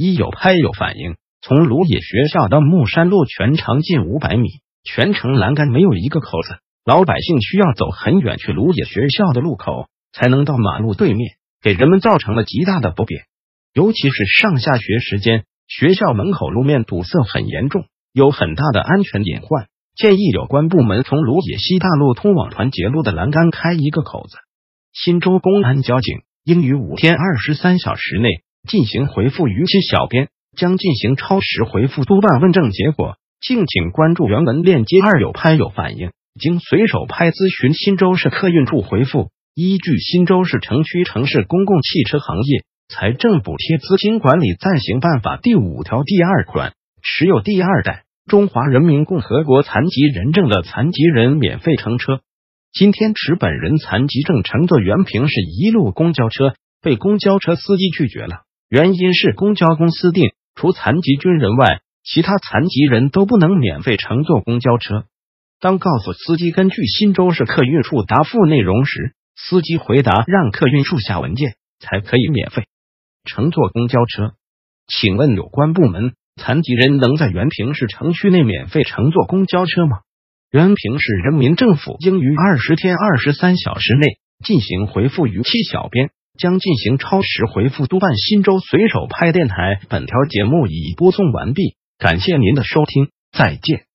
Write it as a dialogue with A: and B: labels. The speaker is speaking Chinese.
A: 一有拍有反应。从鲁野学校到木山路全长近五百米，全程栏杆没有一个口子，老百姓需要走很远去鲁野学校的路口才能到马路对面，给人们造成了极大的不便。尤其是上下学时间，学校门口路面堵塞很严重，有很大的安全隐患。建议有关部门从鲁野西大路通往团结路的栏杆开一个口子。新州公安交警应于五天二十三小时内进行回复逾期小编。将进行超时回复督办问证结果，敬请关注原文链接。二有拍有反应，经随手拍咨询新州市客运处回复，依据《新州市城区城市公共汽车行业财政补贴资金管理暂行办法》第五条第二款，持有第二代中华人民共和国残疾人证的残疾人免费乘车。今天持本人残疾证乘坐原平市一路公交车，被公交车司机拒绝了，原因是公交公司定。除残疾军人外，其他残疾人都不能免费乘坐公交车。当告诉司机根据新州市客运处答复内容时，司机回答让客运处下文件才可以免费乘坐公交车。请问有关部门，残疾人能在原平市城区内免费乘坐公交车吗？原平市人民政府应于二十天二十三小时内进行回复逾期小编。将进行超时回复督办。新州随手拍电台，本条节目已播送完毕，感谢您的收听，再见。